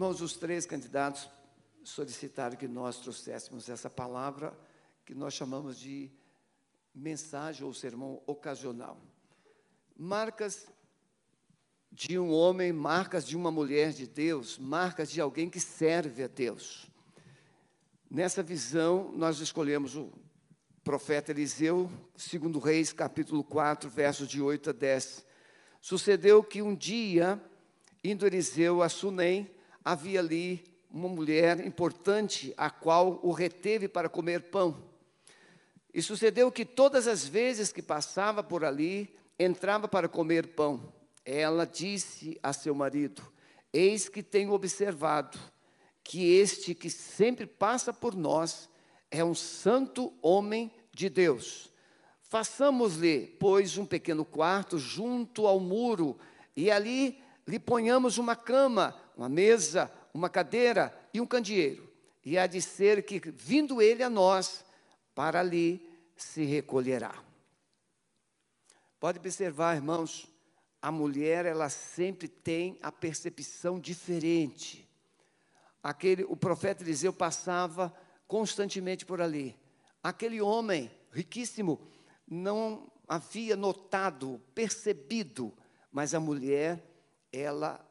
Irmãos, os três candidatos solicitaram que nós trouxéssemos essa palavra que nós chamamos de mensagem ou sermão ocasional. Marcas de um homem, marcas de uma mulher de Deus, marcas de alguém que serve a Deus. Nessa visão, nós escolhemos o profeta Eliseu, segundo Reis, capítulo 4, versos de 8 a 10. Sucedeu que um dia, indo Eliseu a Sunem, havia ali uma mulher importante, a qual o reteve para comer pão. E sucedeu que todas as vezes que passava por ali, entrava para comer pão. Ela disse a seu marido: Eis que tenho observado que este que sempre passa por nós é um santo homem de Deus. Façamos-lhe, pois, um pequeno quarto junto ao muro, e ali lhe ponhamos uma cama, uma mesa, uma cadeira e um candeeiro. E há de ser que, vindo ele a nós, para ali se recolherá. Pode observar, irmãos, a mulher ela sempre tem a percepção diferente. Aquele, o profeta Eliseu passava constantemente por ali. Aquele homem riquíssimo não havia notado, percebido, mas a mulher, ela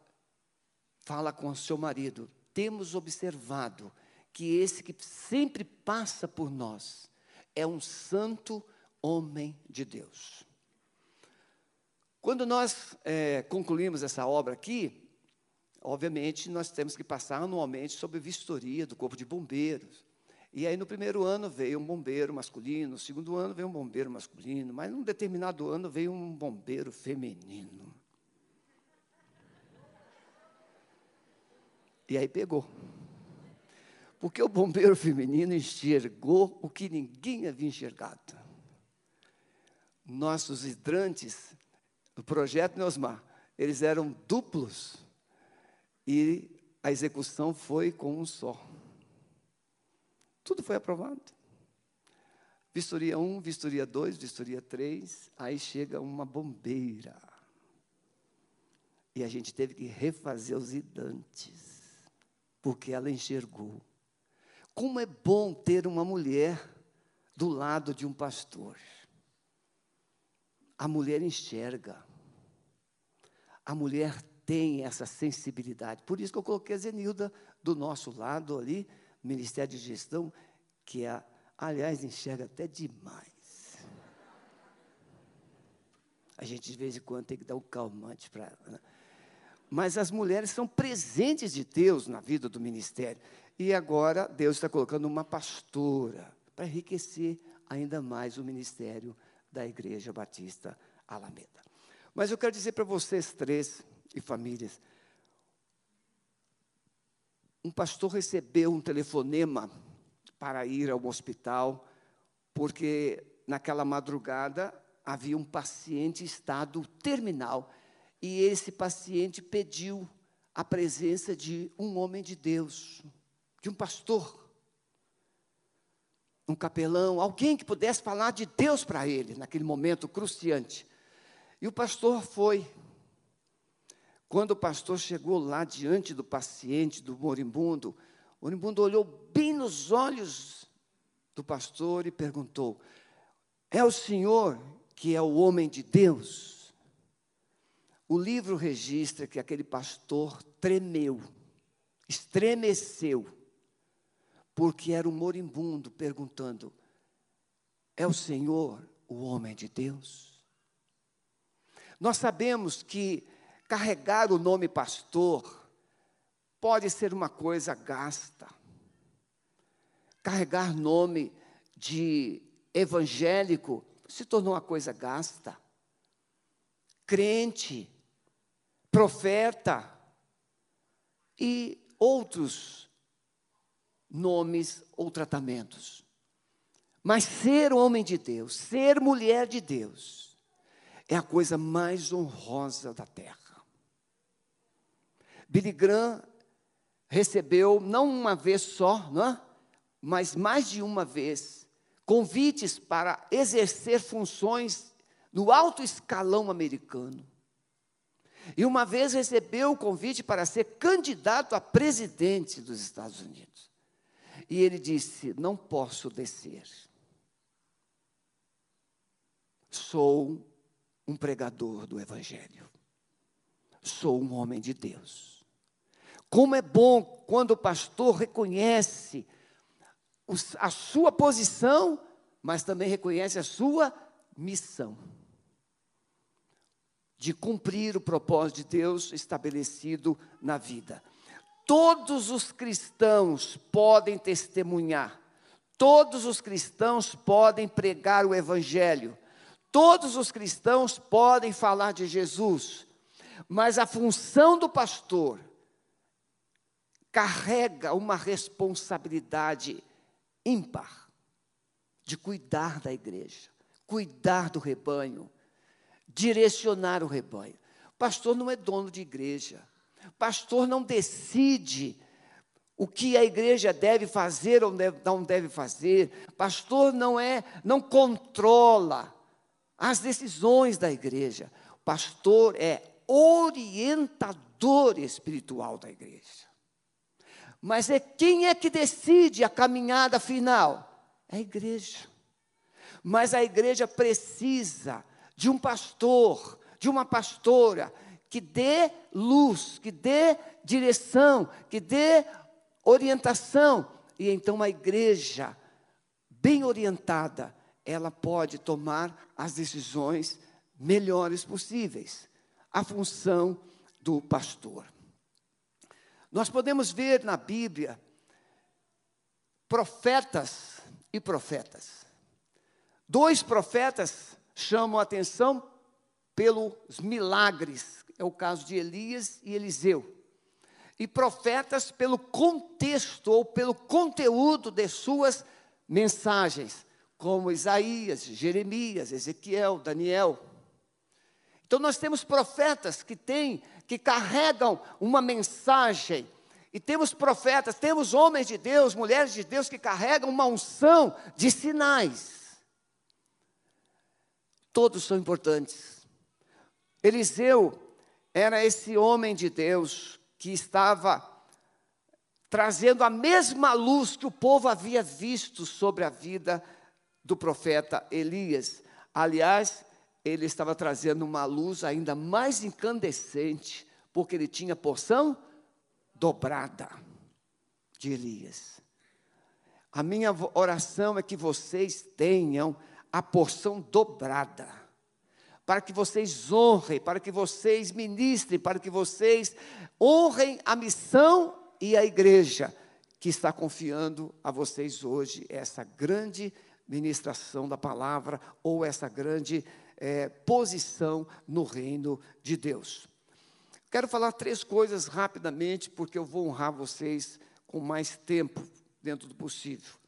fala com o seu marido: temos observado que esse que sempre passa por nós é um santo homem de Deus. Quando nós é, concluímos essa obra aqui, obviamente nós temos que passar anualmente sobre vistoria do Corpo de Bombeiros. E aí no primeiro ano veio um bombeiro masculino, no segundo ano veio um bombeiro masculino, mas num determinado ano veio um bombeiro feminino. E aí pegou. Porque o bombeiro feminino enxergou o que ninguém havia enxergado. Nossos hidrantes, no projeto Neosmar, eles eram duplos. E a execução foi com um só. Tudo foi aprovado. Vistoria 1, vistoria 2, vistoria 3, aí chega uma bombeira. E a gente teve que refazer os hidrantes, porque ela enxergou como é bom ter uma mulher do lado de um pastor. A mulher enxerga. A mulher tem essa sensibilidade. Por isso que eu coloquei a Zenilda do nosso lado ali, Ministério de Gestão, que é, aliás, enxerga até demais. A gente de vez em quando tem que dar um calmante para. Né? Mas as mulheres são presentes de Deus na vida do ministério. E agora Deus está colocando uma pastora para enriquecer ainda mais o ministério da Igreja Batista Alameda. Mas eu quero dizer para vocês três e famílias, um pastor recebeu um telefonema para ir ao hospital, porque naquela madrugada havia um paciente em estado terminal e esse paciente pediu a presença de um homem de Deus, de um pastor, um capelão, alguém que pudesse falar de Deus para ele naquele momento cruciante. E o pastor foi. Quando o pastor chegou lá diante do paciente, do moribundo, o moribundo olhou bem nos olhos do pastor e perguntou: É o senhor que é o homem de Deus? O livro registra que aquele pastor tremeu, estremeceu porque era um moribundo perguntando: É o Senhor o homem de Deus? Nós sabemos que carregar o nome pastor pode ser uma coisa gasta. Carregar nome de evangélico se tornou uma coisa gasta. Crente, profeta e outros nomes ou tratamentos. Mas ser homem de Deus, ser mulher de Deus, é a coisa mais honrosa da terra. Billy Graham recebeu, não uma vez só, não é? mas mais de uma vez, convites para exercer funções no alto escalão americano. E uma vez recebeu o convite para ser candidato a presidente dos Estados Unidos. E ele disse: Não posso descer. Sou um pregador do Evangelho. Sou um homem de Deus. Como é bom quando o pastor reconhece a sua posição, mas também reconhece a sua missão de cumprir o propósito de Deus estabelecido na vida. Todos os cristãos podem testemunhar, todos os cristãos podem pregar o Evangelho, todos os cristãos podem falar de Jesus, mas a função do pastor carrega uma responsabilidade ímpar de cuidar da igreja, cuidar do rebanho, direcionar o rebanho. Pastor não é dono de igreja. Pastor não decide o que a igreja deve fazer ou não deve fazer. Pastor não é, não controla as decisões da igreja. Pastor é orientador espiritual da igreja. Mas é quem é que decide a caminhada final? É a igreja. Mas a igreja precisa de um pastor, de uma pastora, que dê luz, que dê direção, que dê orientação. E então a igreja, bem orientada, ela pode tomar as decisões melhores possíveis. A função do pastor. Nós podemos ver na Bíblia profetas e profetas. Dois profetas chamam a atenção pelos milagres, é o caso de Elias e Eliseu. E profetas pelo contexto ou pelo conteúdo de suas mensagens, como Isaías, Jeremias, Ezequiel, Daniel. Então nós temos profetas que têm, que carregam uma mensagem, e temos profetas, temos homens de Deus, mulheres de Deus que carregam uma unção de sinais todos são importantes. Eliseu era esse homem de Deus que estava trazendo a mesma luz que o povo havia visto sobre a vida do profeta Elias. Aliás, ele estava trazendo uma luz ainda mais incandescente, porque ele tinha porção dobrada de Elias. A minha oração é que vocês tenham a porção dobrada, para que vocês honrem, para que vocês ministrem, para que vocês honrem a missão e a igreja que está confiando a vocês hoje essa grande ministração da palavra ou essa grande é, posição no reino de Deus. Quero falar três coisas rapidamente, porque eu vou honrar vocês com mais tempo dentro do possível.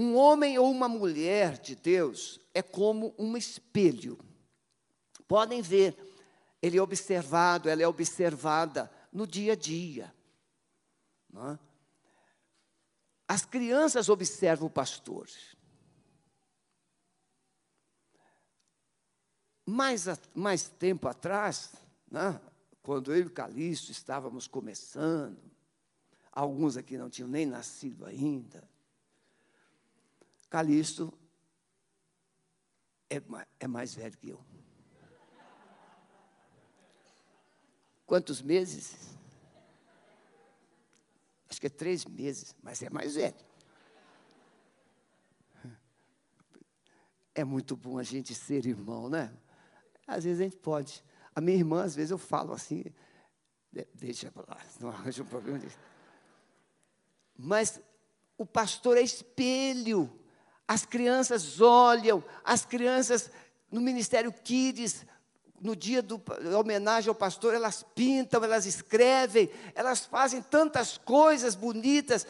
Um homem ou uma mulher de Deus é como um espelho. Podem ver, ele é observado, ela é observada no dia a dia. É? As crianças observam o pastor. Mais, mais tempo atrás, né, quando eu e Calixto estávamos começando, alguns aqui não tinham nem nascido ainda, Calixto é, é mais velho que eu. Quantos meses? Acho que é três meses, mas é mais velho. É muito bom a gente ser irmão, né? Às vezes a gente pode. A minha irmã, às vezes eu falo assim, deixa para lá, não arranja um problema disso. Mas o pastor é espelho. As crianças olham, as crianças no Ministério Kids, no dia do, homenagem ao pastor, elas pintam, elas escrevem, elas fazem tantas coisas bonitas,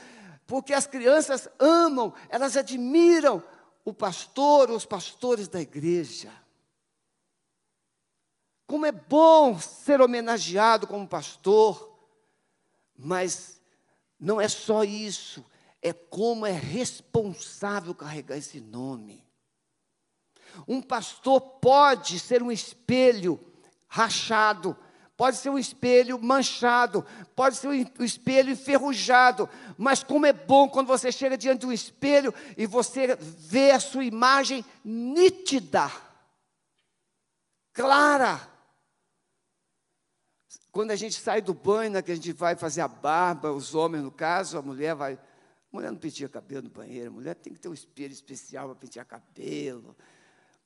porque as crianças amam, elas admiram o pastor, os pastores da igreja. Como é bom ser homenageado como pastor, mas não é só isso, é como é responsável carregar esse nome. Um pastor pode ser um espelho rachado, pode ser um espelho manchado, pode ser um espelho enferrujado, mas como é bom quando você chega diante de um espelho e você vê a sua imagem nítida, clara. Quando a gente sai do banho, né, que a gente vai fazer a barba, os homens no caso, a mulher vai. Mulher não penteia cabelo no banheiro, mulher tem que ter um espelho especial para pentear cabelo.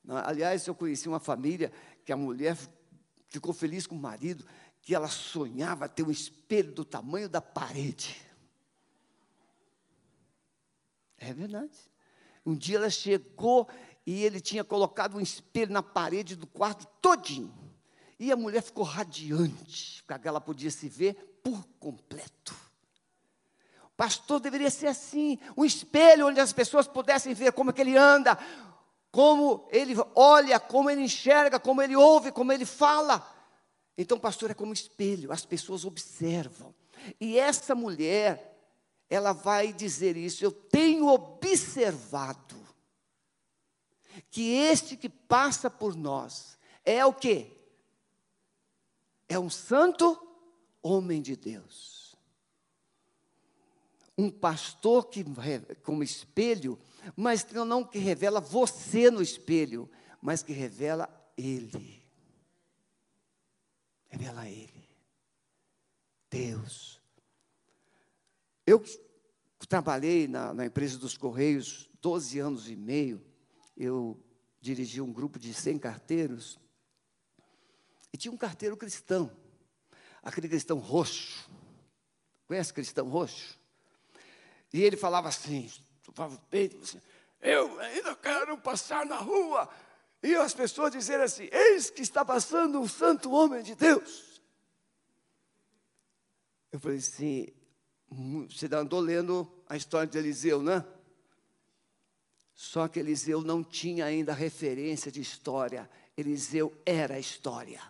Aliás, eu conheci uma família que a mulher ficou feliz com o marido, que ela sonhava ter um espelho do tamanho da parede. É verdade. Um dia ela chegou e ele tinha colocado um espelho na parede do quarto todinho. E a mulher ficou radiante, porque ela podia se ver por completo. Pastor deveria ser assim, um espelho onde as pessoas pudessem ver como é que ele anda, como ele olha, como ele enxerga, como ele ouve, como ele fala. Então, pastor é como espelho, as pessoas observam. E essa mulher, ela vai dizer isso, eu tenho observado que este que passa por nós é o quê? É um santo homem de Deus. Um pastor que como espelho mas não que revela você no espelho, mas que revela Ele. Revela Ele. Deus. Eu trabalhei na, na empresa dos Correios 12 anos e meio. Eu dirigi um grupo de 100 carteiros. E tinha um carteiro cristão. Aquele cristão roxo. Conhece cristão roxo? E ele falava assim: estufava o peito, assim, eu ainda quero passar na rua. E as pessoas dizerem assim: Eis que está passando um santo homem de Deus. Eu falei assim: você andou lendo a história de Eliseu, né? Só que Eliseu não tinha ainda referência de história. Eliseu era a história.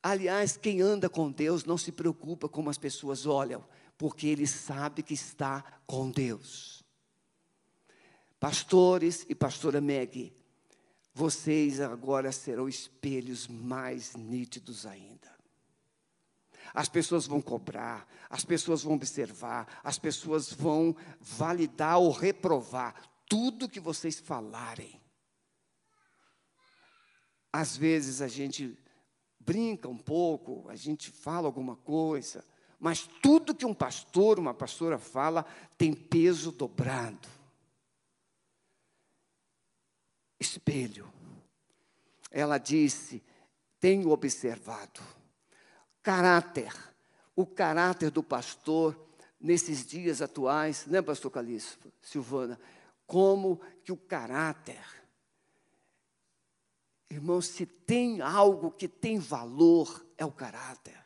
Aliás, quem anda com Deus não se preocupa como as pessoas olham porque ele sabe que está com Deus. Pastores e pastora Meg, vocês agora serão espelhos mais nítidos ainda. As pessoas vão cobrar, as pessoas vão observar, as pessoas vão validar ou reprovar tudo que vocês falarem. Às vezes a gente brinca um pouco, a gente fala alguma coisa, mas tudo que um pastor, uma pastora fala, tem peso dobrado. Espelho. Ela disse: tenho observado. Caráter. O caráter do pastor nesses dias atuais, né, pastor Calixto, Silvana? Como que o caráter. Irmão, se tem algo que tem valor, é o caráter.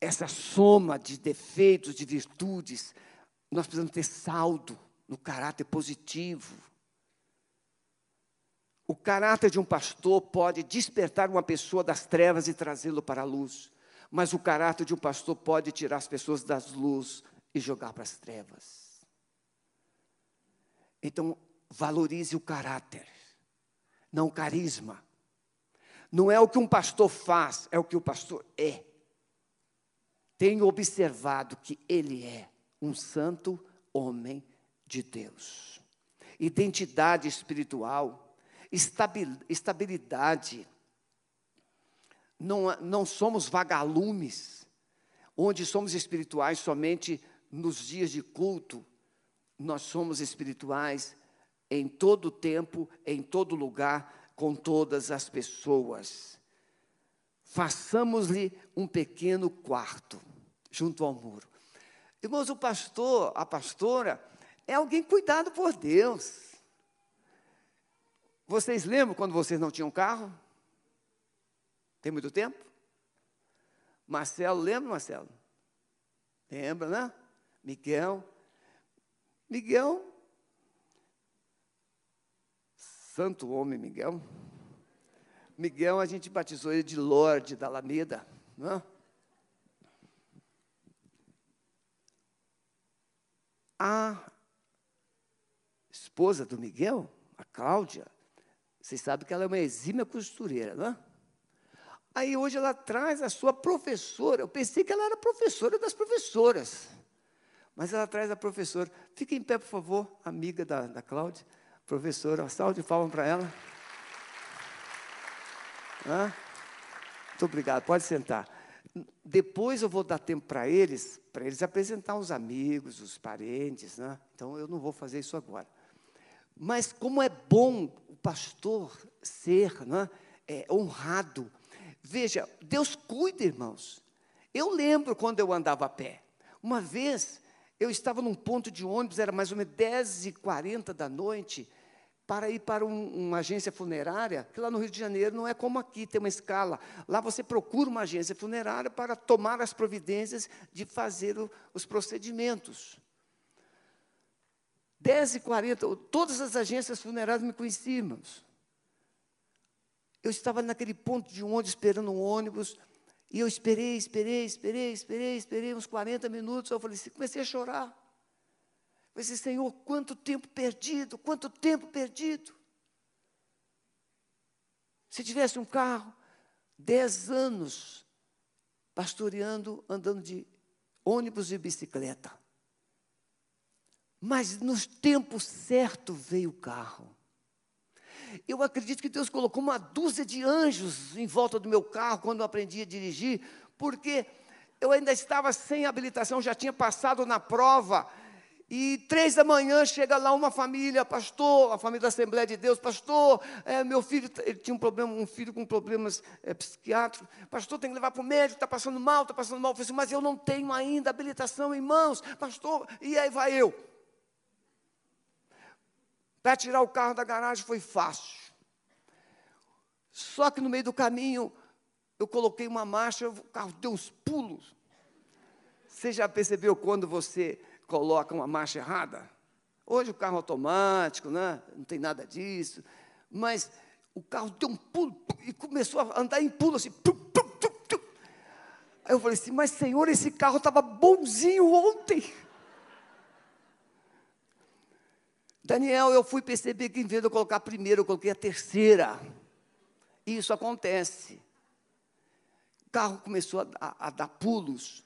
Essa soma de defeitos, de virtudes, nós precisamos ter saldo no caráter positivo. O caráter de um pastor pode despertar uma pessoa das trevas e trazê-lo para a luz, mas o caráter de um pastor pode tirar as pessoas das luzes e jogar para as trevas. Então, valorize o caráter, não o carisma. Não é o que um pastor faz, é o que o pastor é tenho observado que ele é um santo homem de Deus. Identidade espiritual, estabilidade. Não, não somos vagalumes, onde somos espirituais somente nos dias de culto. Nós somos espirituais em todo tempo, em todo lugar, com todas as pessoas. Façamos-lhe um pequeno quarto junto ao muro. Irmãos, o pastor, a pastora, é alguém cuidado por Deus. Vocês lembram quando vocês não tinham carro? Tem muito tempo? Marcelo, lembra, Marcelo? Lembra, né? Miguel. Miguel. Santo homem, Miguel. Miguel, a gente batizou ele de Lorde da Alameda. Não? A esposa do Miguel, a Cláudia, Vocês sabem que ela é uma exímia costureira, não é? Aí hoje ela traz a sua professora. Eu pensei que ela era professora das professoras. Mas ela traz a professora. Fique em pé, por favor, amiga da, da Cláudia. Professora, salve de palmas para ela. Muito obrigado, pode sentar. Depois eu vou dar tempo para eles, para eles apresentar os amigos, os parentes, né? então eu não vou fazer isso agora. Mas como é bom o pastor ser né, é, honrado. Veja, Deus cuida, irmãos. Eu lembro quando eu andava a pé. Uma vez, eu estava num ponto de ônibus, era mais ou menos 10h40 da noite, para ir para um, uma agência funerária, que lá no Rio de Janeiro não é como aqui, tem uma escala. Lá você procura uma agência funerária para tomar as providências de fazer o, os procedimentos. 10 e 40, todas as agências funerárias me conheciam. Eu estava naquele ponto de ônibus, esperando um ônibus, e eu esperei, esperei, esperei, esperei, esperei uns 40 minutos. Eu falei assim, comecei a chorar. Assim, Senhor, quanto tempo perdido, quanto tempo perdido. Se tivesse um carro, dez anos pastoreando, andando de ônibus e bicicleta. Mas no tempo certo veio o carro. Eu acredito que Deus colocou uma dúzia de anjos em volta do meu carro quando eu aprendi a dirigir, porque eu ainda estava sem habilitação, já tinha passado na prova, e três da manhã chega lá uma família, pastor, a família da Assembleia de Deus, pastor, é, meu filho, ele tinha um problema, um filho com problemas é, psiquiátricos, pastor, tem que levar para o médico, está passando mal, está passando mal. Eu falei assim, mas eu não tenho ainda habilitação em mãos, pastor, e aí vai eu. Para tirar o carro da garagem foi fácil. Só que no meio do caminho, eu coloquei uma marcha, o carro deu uns pulos. Você já percebeu quando você coloca uma marcha errada. Hoje o carro automático, né? não tem nada disso. Mas o carro deu um pulo e começou a andar em pulo assim. Aí eu falei assim, mas Senhor, esse carro estava bonzinho ontem. Daniel, eu fui perceber que em vez de eu colocar a primeira, eu coloquei a terceira. E isso acontece. O carro começou a, a, a dar pulos.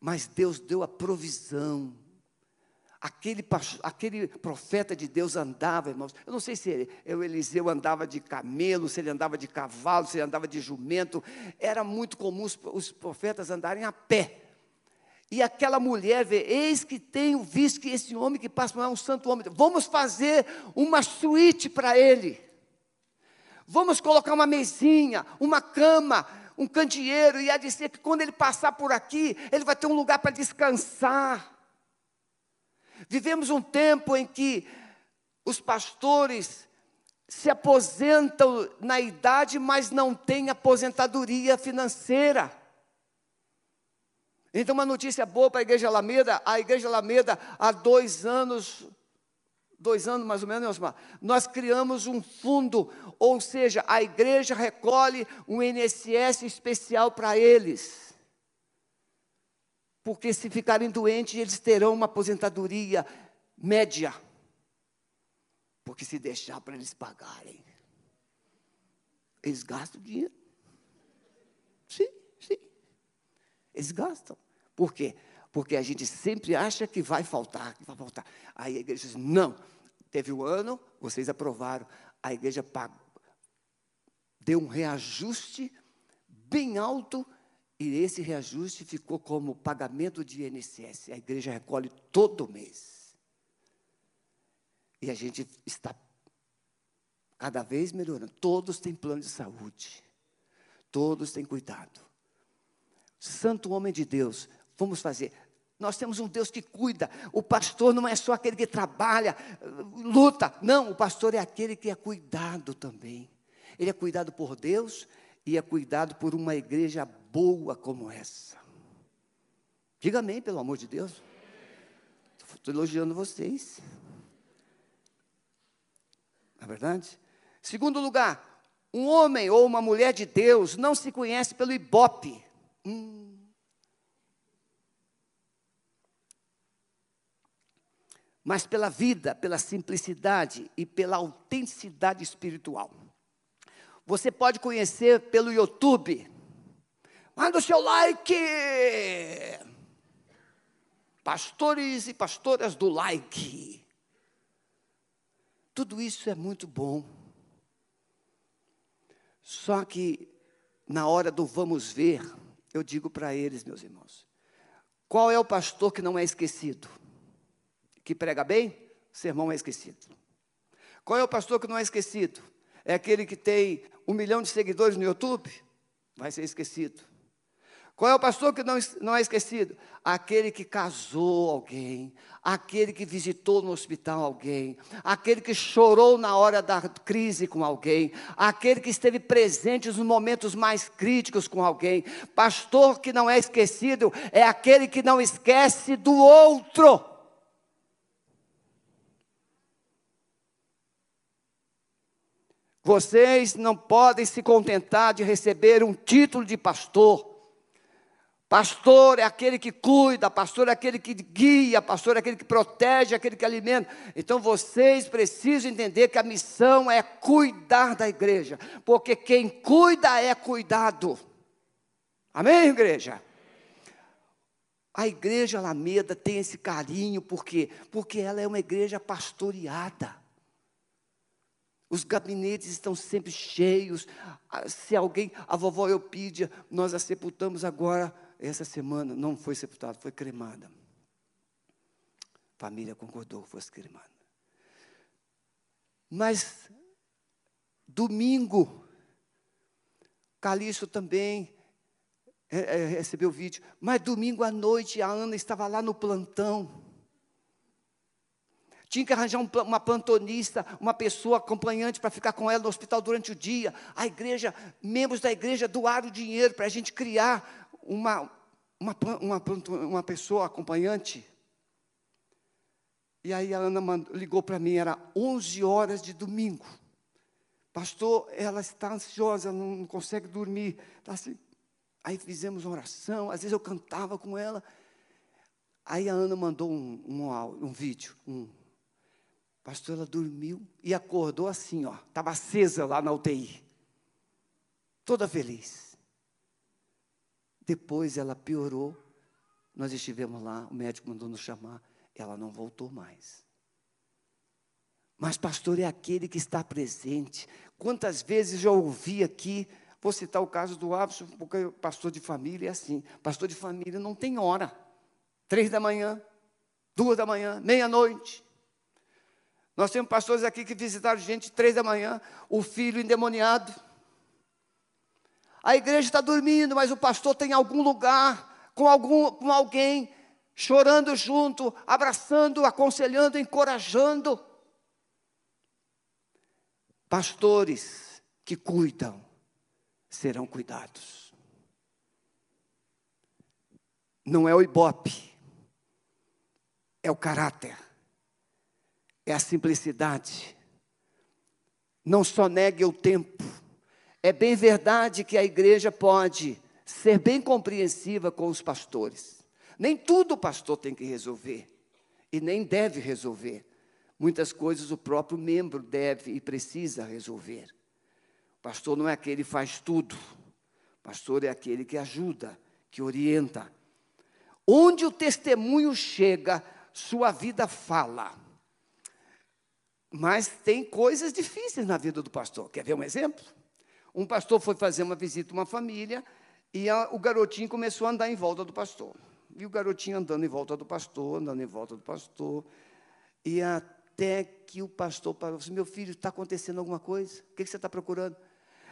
Mas Deus deu a provisão. Aquele, aquele profeta de Deus andava, irmãos. Eu não sei se ele, o Eliseu andava de camelo, se ele andava de cavalo, se ele andava de jumento. Era muito comum os, os profetas andarem a pé. E aquela mulher vê, eis que tenho visto que esse homem que passa lá é um santo homem. Vamos fazer uma suíte para ele. Vamos colocar uma mesinha, uma cama, um candeeiro, e a dizer que quando ele passar por aqui, ele vai ter um lugar para descansar. Vivemos um tempo em que os pastores se aposentam na idade, mas não têm aposentadoria financeira. Então, uma notícia boa para a Igreja Alameda: a Igreja Alameda, há dois anos, dois anos mais ou menos, Osmar, nós criamos um fundo, ou seja, a igreja recolhe um INSS especial para eles. Porque se ficarem doentes, eles terão uma aposentadoria média. Porque se deixar para eles pagarem, eles gastam dinheiro. Sim, sim. Eles gastam. Por quê? Porque a gente sempre acha que vai faltar, que vai faltar. Aí a igreja diz: não, teve um ano, vocês aprovaram, a igreja pagou, deu um reajuste bem alto, e esse reajuste ficou como pagamento de INSS. A igreja recolhe todo mês. E a gente está cada vez melhorando. Todos têm plano de saúde. Todos têm cuidado. Santo homem de Deus, Vamos fazer. Nós temos um Deus que cuida. O pastor não é só aquele que trabalha, luta. Não, o pastor é aquele que é cuidado também. Ele é cuidado por Deus e é cuidado por uma igreja boa como essa. Diga amém, pelo amor de Deus. Estou elogiando vocês. Não é verdade? Segundo lugar, um homem ou uma mulher de Deus não se conhece pelo ibope. Hum. Mas pela vida, pela simplicidade e pela autenticidade espiritual. Você pode conhecer pelo YouTube. Manda o seu like. Pastores e pastoras do like. Tudo isso é muito bom. Só que, na hora do vamos ver, eu digo para eles, meus irmãos, qual é o pastor que não é esquecido? Que prega bem? O sermão é esquecido. Qual é o pastor que não é esquecido? É aquele que tem um milhão de seguidores no YouTube? Vai ser esquecido. Qual é o pastor que não, não é esquecido? Aquele que casou alguém, aquele que visitou no hospital alguém, aquele que chorou na hora da crise com alguém, aquele que esteve presente nos momentos mais críticos com alguém. Pastor que não é esquecido é aquele que não esquece do outro. Vocês não podem se contentar de receber um título de pastor. Pastor é aquele que cuida, pastor é aquele que guia, pastor é aquele que protege, aquele que alimenta. Então vocês precisam entender que a missão é cuidar da igreja, porque quem cuida é cuidado. Amém, igreja? A igreja Alameda tem esse carinho, por quê? Porque ela é uma igreja pastoreada. Os gabinetes estão sempre cheios. Ah, se alguém, a vovó Eupídia, nós a sepultamos agora essa semana não foi sepultada, foi cremada. A família concordou que fosse cremada. Mas, domingo, Calixto também é, é, recebeu o vídeo. Mas domingo à noite, a Ana estava lá no plantão. Tinha que arranjar um, uma plantonista, uma pessoa acompanhante para ficar com ela no hospital durante o dia. A igreja, membros da igreja doaram dinheiro para a gente criar uma, uma, uma, uma pessoa acompanhante. E aí a Ana mandou, ligou para mim, era 11 horas de domingo. Pastor, ela está ansiosa, não, não consegue dormir. Tá assim. Aí fizemos uma oração, às vezes eu cantava com ela. Aí a Ana mandou um, um, um vídeo. Um. Pastor, ela dormiu e acordou assim, ó. Estava acesa lá na UTI. Toda feliz. Depois ela piorou. Nós estivemos lá, o médico mandou nos chamar. Ela não voltou mais. Mas pastor é aquele que está presente. Quantas vezes já ouvi aqui, vou citar o caso do Abson, porque pastor de família é assim. Pastor de família não tem hora. Três da manhã, duas da manhã, meia-noite. Nós temos pastores aqui que visitaram gente três da manhã, o filho endemoniado. A igreja está dormindo, mas o pastor tem algum lugar com, algum, com alguém chorando junto, abraçando, aconselhando, encorajando. Pastores que cuidam serão cuidados. Não é o ibope, é o caráter, é a simplicidade. Não só negue o tempo, é bem verdade que a igreja pode ser bem compreensiva com os pastores. Nem tudo o pastor tem que resolver, e nem deve resolver. Muitas coisas o próprio membro deve e precisa resolver. O pastor não é aquele que faz tudo, o pastor é aquele que ajuda, que orienta. Onde o testemunho chega, sua vida fala. Mas tem coisas difíceis na vida do pastor. Quer ver um exemplo? Um pastor foi fazer uma visita a uma família e a, o garotinho começou a andar em volta do pastor. E o garotinho andando em volta do pastor, andando em volta do pastor. E até que o pastor parou assim, meu filho, está acontecendo alguma coisa? O que, que você está procurando?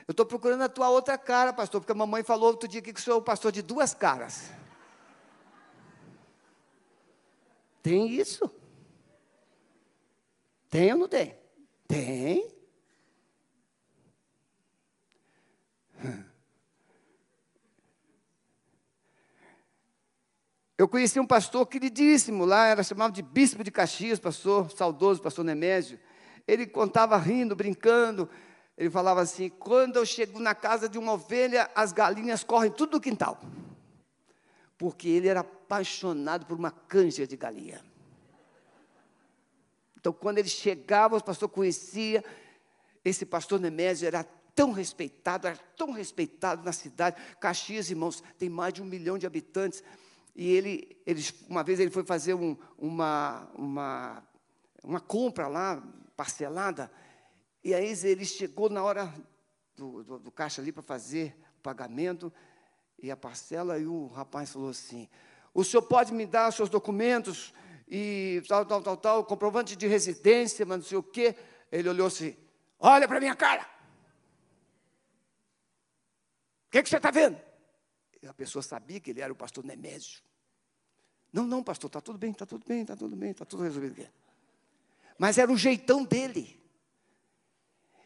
Eu estou procurando a tua outra cara, pastor, porque a mamãe falou outro dia que o senhor é o pastor de duas caras. Tem isso? Tem ou não tem? Tem. Eu conheci um pastor queridíssimo lá, era chamado de Bispo de Caxias, pastor saudoso, pastor Nemésio. Ele contava rindo, brincando. Ele falava assim: quando eu chego na casa de uma ovelha, as galinhas correm tudo do quintal. Porque ele era apaixonado por uma canja de galinha. Então, quando ele chegava, o pastor conhecia. Esse pastor Nemésio era tão respeitado, era tão respeitado na cidade. Caxias, irmãos, tem mais de um milhão de habitantes. E ele, eles, uma vez ele foi fazer um, uma, uma, uma compra lá, parcelada, e aí ele chegou na hora do, do, do caixa ali para fazer o pagamento e a parcela, e o rapaz falou assim: O senhor pode me dar os seus documentos e tal, tal, tal, tal, comprovante de residência, mas não sei o quê. Ele olhou assim: Olha para minha cara. O que, que você está vendo? E a pessoa sabia que ele era o pastor Nemésio. Não, não, pastor, está tudo bem, está tudo bem, está tudo bem, está tudo resolvido. Mas era o jeitão dele.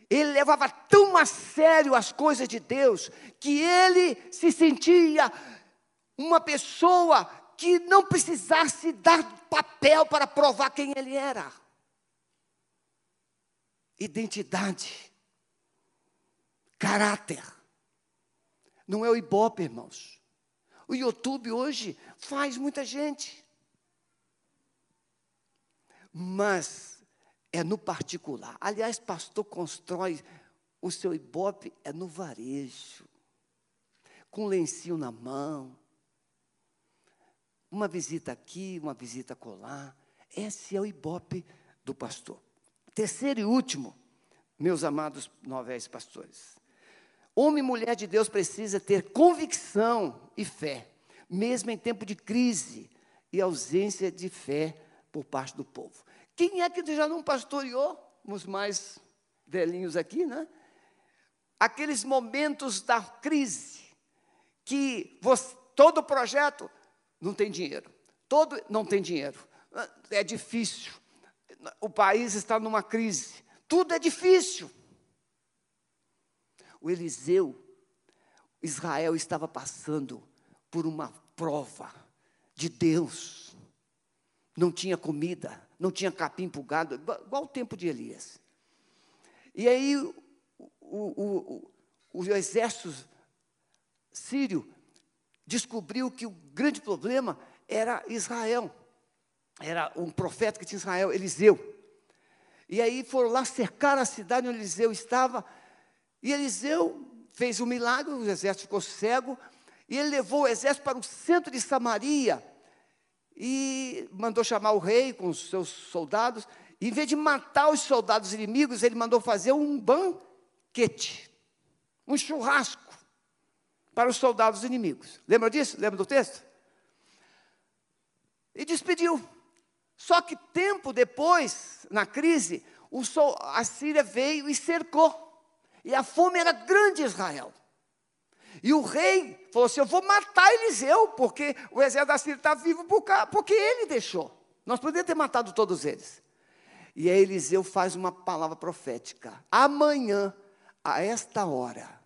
Ele levava tão a sério as coisas de Deus que ele se sentia uma pessoa que não precisasse dar papel para provar quem ele era. Identidade, caráter. Não é o Ibope, irmãos. O YouTube hoje faz muita gente. Mas é no particular. Aliás, pastor constrói o seu ibope é no varejo, com lencinho na mão, uma visita aqui, uma visita colar. Esse é o ibope do pastor. Terceiro e último, meus amados novéis pastores. Homem e mulher de Deus precisa ter convicção e fé, mesmo em tempo de crise e ausência de fé por parte do povo. Quem é que já não pastoreou? Os mais velhinhos aqui, né? Aqueles momentos da crise, que você, todo projeto não tem dinheiro, todo não tem dinheiro, é difícil, o país está numa crise, tudo é difícil. O Eliseu, Israel estava passando por uma prova de Deus, não tinha comida, não tinha capim para o gado, igual o tempo de Elias. E aí o, o, o, o exército sírio descobriu que o grande problema era Israel. Era um profeta que tinha Israel, Eliseu. E aí foram lá cercar a cidade onde Eliseu estava. E Eliseu fez um milagre, o exército ficou cego. E ele levou o exército para o centro de Samaria e mandou chamar o rei com os seus soldados. E, em vez de matar os soldados inimigos, ele mandou fazer um banquete, um churrasco para os soldados inimigos. Lembra disso? Lembra do texto? E despediu. Só que tempo depois, na crise, sol, a Síria veio e cercou. E a fome era grande em Israel. E o rei falou assim: Eu vou matar Eliseu, porque o exército da Síria está vivo porque ele deixou. Nós poderíamos ter matado todos eles. E aí Eliseu faz uma palavra profética: Amanhã, a esta hora,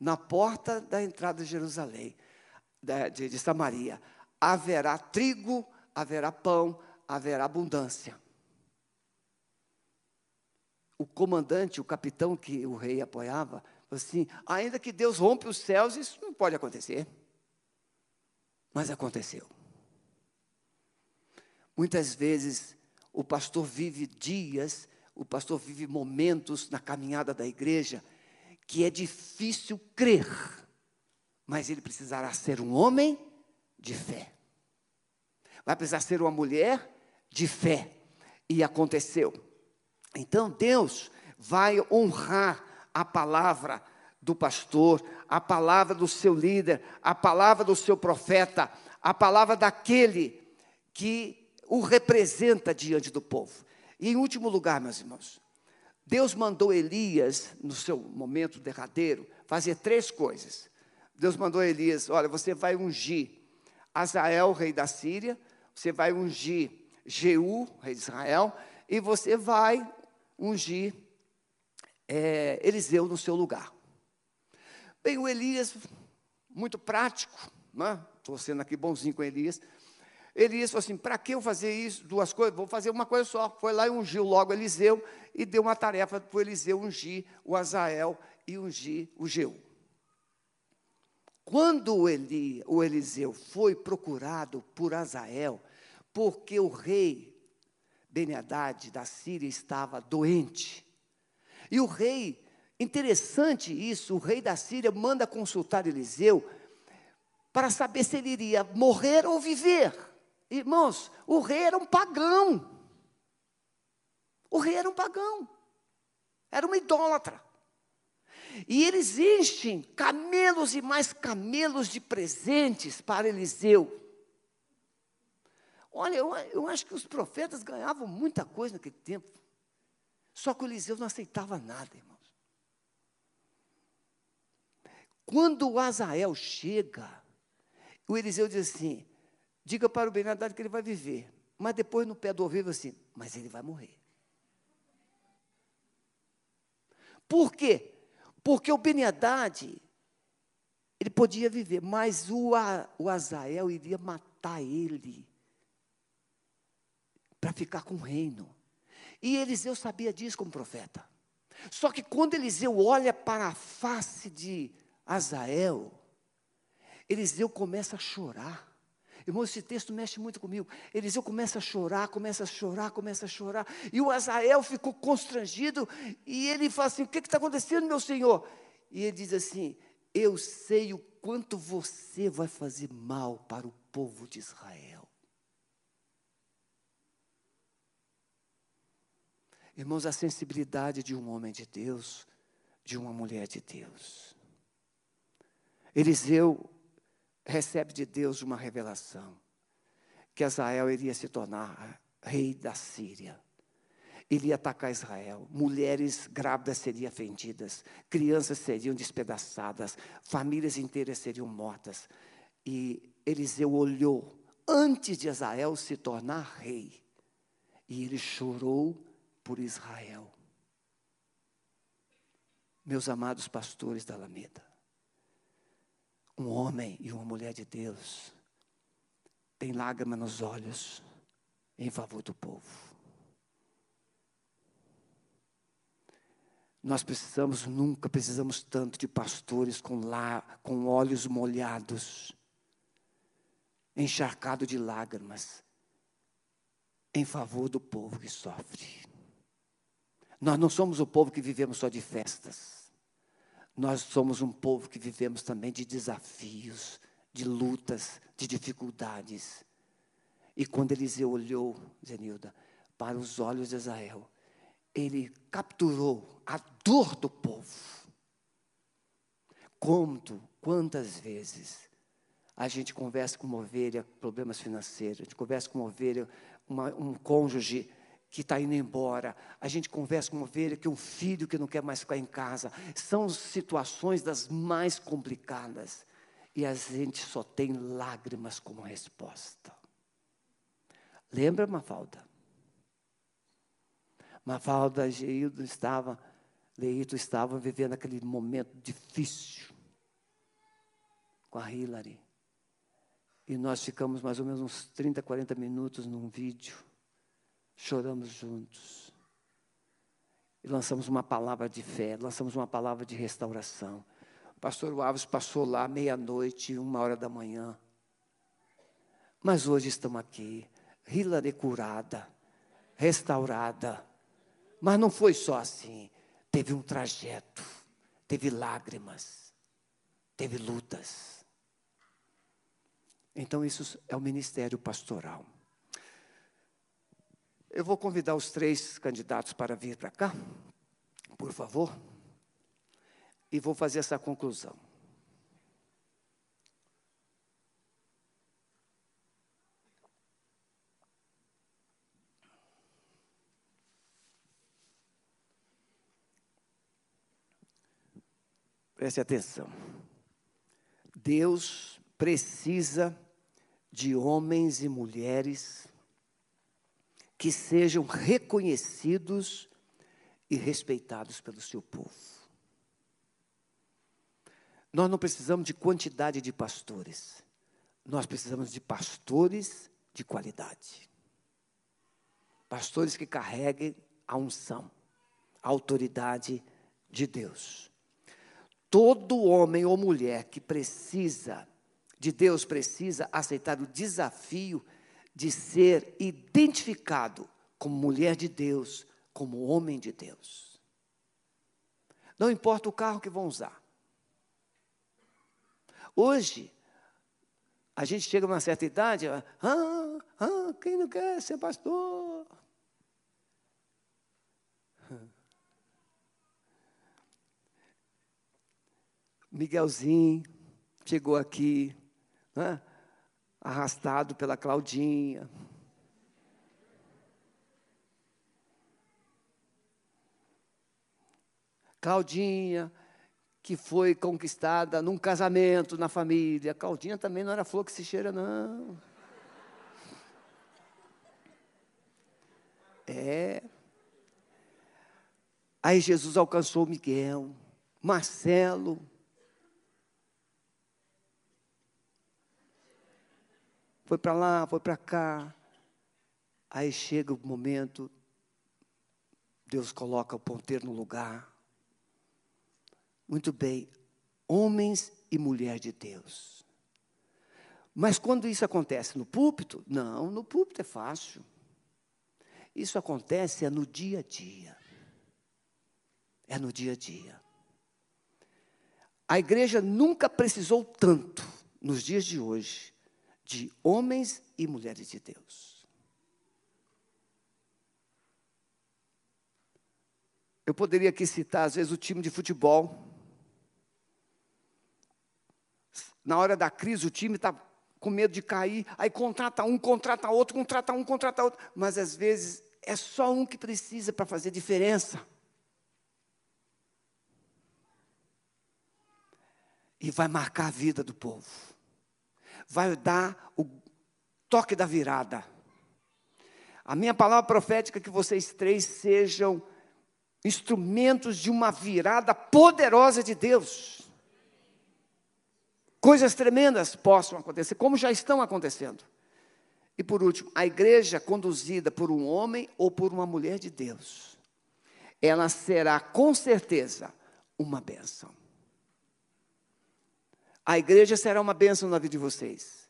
na porta da entrada de Jerusalém, de, de Samaria, haverá trigo, haverá pão, haverá abundância. O comandante, o capitão que o rei apoiava, assim, ainda que Deus rompe os céus, isso não pode acontecer. Mas aconteceu. Muitas vezes o pastor vive dias, o pastor vive momentos na caminhada da igreja que é difícil crer, mas ele precisará ser um homem de fé. Vai precisar ser uma mulher de fé. E aconteceu. Então Deus vai honrar a palavra do pastor, a palavra do seu líder, a palavra do seu profeta, a palavra daquele que o representa diante do povo. E em último lugar, meus irmãos, Deus mandou Elias, no seu momento derradeiro, fazer três coisas. Deus mandou Elias: olha, você vai ungir Azael, rei da Síria, você vai ungir Jeú, rei de Israel, e você vai ungir é, Eliseu no seu lugar. Bem, o Elias, muito prático, estou né? sendo aqui bonzinho com Elias. Elias falou assim: para que eu fazer isso, duas coisas? Vou fazer uma coisa só. Foi lá e ungiu logo Eliseu e deu uma tarefa para o Eliseu ungir o Azael e ungir o Jeú. Quando o, Eli, o Eliseu foi procurado por Azael, porque o rei Ben-Hadad da Síria estava doente. E o rei, interessante isso, o rei da Síria manda consultar Eliseu para saber se ele iria morrer ou viver. Irmãos, o rei era um pagão. O rei era um pagão. Era uma idólatra. E eles enchem camelos e mais camelos de presentes para Eliseu. Olha, eu, eu acho que os profetas ganhavam muita coisa naquele tempo. Só que o Eliseu não aceitava nada, irmãos. Quando o Azael chega, o Eliseu diz assim: diga para o Bernardo que ele vai viver. Mas depois no pé do ouvido assim, mas ele vai morrer. Por quê? Porque o Beniadade, ele podia viver, mas o, o Azael iria matar ele para ficar com o reino. E Eliseu sabia disso como profeta. Só que quando Eliseu olha para a face de Azael, Eliseu começa a chorar. Irmão, esse texto mexe muito comigo. Eliseu começa a chorar, começa a chorar, começa a chorar. E o Azael ficou constrangido. E ele fala assim: O que está acontecendo, meu senhor? E ele diz assim: Eu sei o quanto você vai fazer mal para o povo de Israel. Irmãos, a sensibilidade de um homem de Deus, de uma mulher de Deus. Eliseu recebe de Deus uma revelação: que Israel iria se tornar rei da Síria. Ele ia atacar Israel, mulheres grávidas seriam vendidas, crianças seriam despedaçadas, famílias inteiras seriam mortas. E Eliseu olhou antes de Israel se tornar rei, e ele chorou por Israel. Meus amados pastores da Alameda, um homem e uma mulher de Deus tem lágrima nos olhos em favor do povo. Nós precisamos, nunca precisamos tanto de pastores com, lá, com olhos molhados, encharcado de lágrimas, em favor do povo que sofre. Nós não somos o povo que vivemos só de festas. Nós somos um povo que vivemos também de desafios, de lutas, de dificuldades. E quando Eliseu olhou, Zenilda, para os olhos de Israel, ele capturou a dor do povo. Quanto, quantas vezes a gente conversa com uma ovelha, problemas financeiros, a gente conversa com uma ovelha, uma, um cônjuge que está indo embora, a gente conversa com uma ovelha que é um filho que não quer mais ficar em casa. São situações das mais complicadas. E a gente só tem lágrimas como resposta. Lembra, Mafalda? Mafalda e Geildo estavam, Leito estavam vivendo aquele momento difícil com a Hillary. E nós ficamos mais ou menos uns 30, 40 minutos num vídeo choramos juntos. E lançamos uma palavra de fé, lançamos uma palavra de restauração. O pastor Alves passou lá meia-noite, uma hora da manhã. Mas hoje estamos aqui, Hillary curada, restaurada. Mas não foi só assim. Teve um trajeto, teve lágrimas, teve lutas. Então, isso é o ministério pastoral. Eu vou convidar os três candidatos para vir para cá, por favor, e vou fazer essa conclusão. Preste atenção. Deus precisa de homens e mulheres que sejam reconhecidos e respeitados pelo seu povo. Nós não precisamos de quantidade de pastores, nós precisamos de pastores de qualidade. Pastores que carreguem a unção, a autoridade de Deus. Todo homem ou mulher que precisa de Deus precisa aceitar o desafio de ser identificado como mulher de Deus, como homem de Deus. Não importa o carro que vão usar. Hoje, a gente chega a uma certa idade, ah, ah, quem não quer ser pastor? Miguelzinho chegou aqui, né, arrastado pela Claudinha. Claudinha, que foi conquistada num casamento na família. Claudinha também não era flor que se cheira, não. É. Aí Jesus alcançou Miguel, Marcelo. Foi para lá, foi para cá. Aí chega o momento, Deus coloca o ponteiro no lugar. Muito bem, homens e mulher de Deus. Mas quando isso acontece no púlpito, não, no púlpito é fácil. Isso acontece é no dia a dia. É no dia a dia. A igreja nunca precisou tanto, nos dias de hoje, de homens e mulheres de Deus. Eu poderia aqui citar, às vezes, o time de futebol Na hora da crise, o time está com medo de cair, aí contrata um, contrata outro, contrata um, contrata outro. Mas às vezes é só um que precisa para fazer diferença. E vai marcar a vida do povo. Vai dar o toque da virada. A minha palavra profética é que vocês três sejam instrumentos de uma virada poderosa de Deus coisas tremendas possam acontecer, como já estão acontecendo. E por último, a igreja conduzida por um homem ou por uma mulher de Deus, ela será com certeza uma bênção. A igreja será uma bênção na vida de vocês,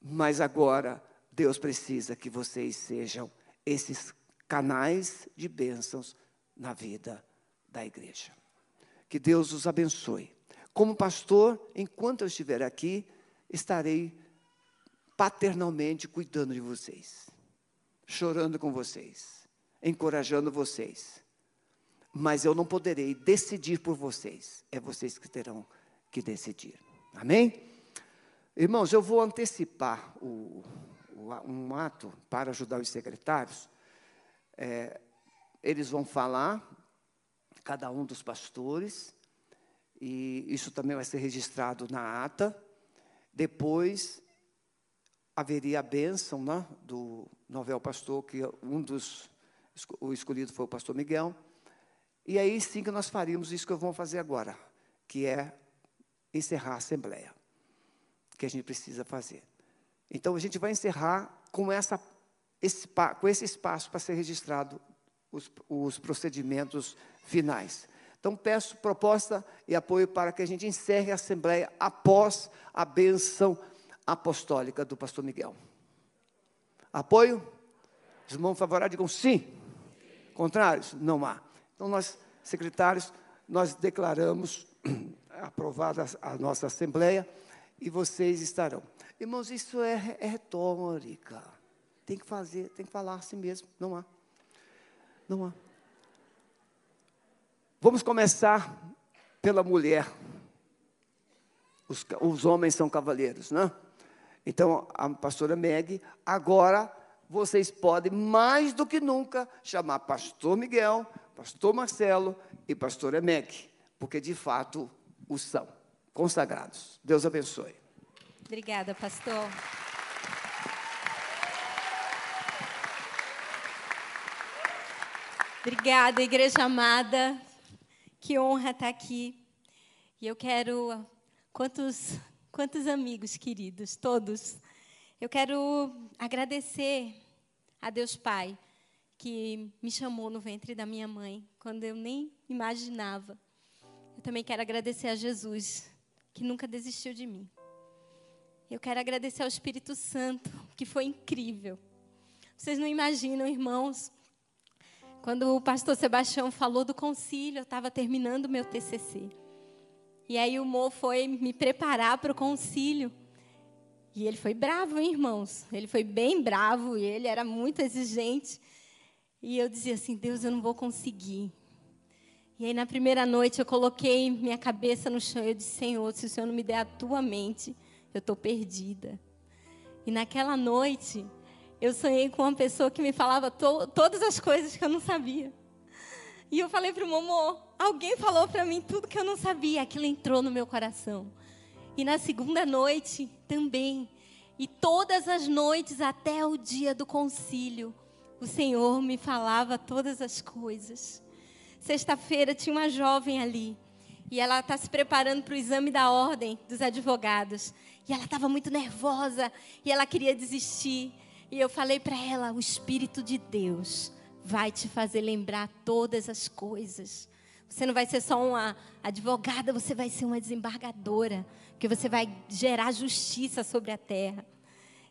mas agora Deus precisa que vocês sejam esses canais de bênçãos na vida da igreja. Que Deus os abençoe. Como pastor, enquanto eu estiver aqui, estarei paternalmente cuidando de vocês, chorando com vocês, encorajando vocês. Mas eu não poderei decidir por vocês, é vocês que terão que decidir. Amém? Irmãos, eu vou antecipar o, o, um ato para ajudar os secretários. É, eles vão falar, cada um dos pastores, e isso também vai ser registrado na ata. Depois haveria a bênção né, do novel pastor, que um dos, o escolhido foi o pastor Miguel. E aí sim que nós faríamos isso que eu vou fazer agora, que é encerrar a assembleia, que a gente precisa fazer. Então a gente vai encerrar com, essa, esse, com esse espaço para ser registrado os, os procedimentos finais. Então, peço proposta e apoio para que a gente encerre a Assembleia após a benção apostólica do pastor Miguel. Apoio? Os irmãos favoráveis digam sim. Contrários? Não há. Então, nós, secretários, nós declaramos aprovada a nossa Assembleia e vocês estarão. Irmãos, isso é, é retórica. Tem que fazer, tem que falar assim mesmo. Não há. Não há. Vamos começar pela mulher. Os, os homens são cavaleiros, né? Então, a pastora Meg, agora vocês podem, mais do que nunca, chamar pastor Miguel, pastor Marcelo e pastora Meg, porque de fato os são consagrados. Deus abençoe. Obrigada, pastor. Obrigada, igreja amada. Que honra estar aqui. E eu quero quantos quantos amigos queridos, todos. Eu quero agradecer a Deus Pai que me chamou no ventre da minha mãe quando eu nem imaginava. Eu também quero agradecer a Jesus que nunca desistiu de mim. Eu quero agradecer ao Espírito Santo, que foi incrível. Vocês não imaginam, irmãos. Quando o pastor Sebastião falou do concílio, eu estava terminando o meu TCC. E aí o Mo foi me preparar para o concílio. E ele foi bravo, hein, irmãos? Ele foi bem bravo e ele era muito exigente. E eu dizia assim: Deus, eu não vou conseguir. E aí, na primeira noite, eu coloquei minha cabeça no chão e eu disse: Senhor, se o Senhor não me der a tua mente, eu estou perdida. E naquela noite, eu sonhei com uma pessoa que me falava to todas as coisas que eu não sabia. E eu falei para o Momô: alguém falou para mim tudo que eu não sabia. Aquilo entrou no meu coração. E na segunda noite também. E todas as noites até o dia do concílio, o Senhor me falava todas as coisas. Sexta-feira tinha uma jovem ali. E ela está se preparando para o exame da ordem dos advogados. E ela estava muito nervosa. E ela queria desistir. E eu falei para ela: o Espírito de Deus vai te fazer lembrar todas as coisas. Você não vai ser só uma advogada, você vai ser uma desembargadora porque você vai gerar justiça sobre a terra.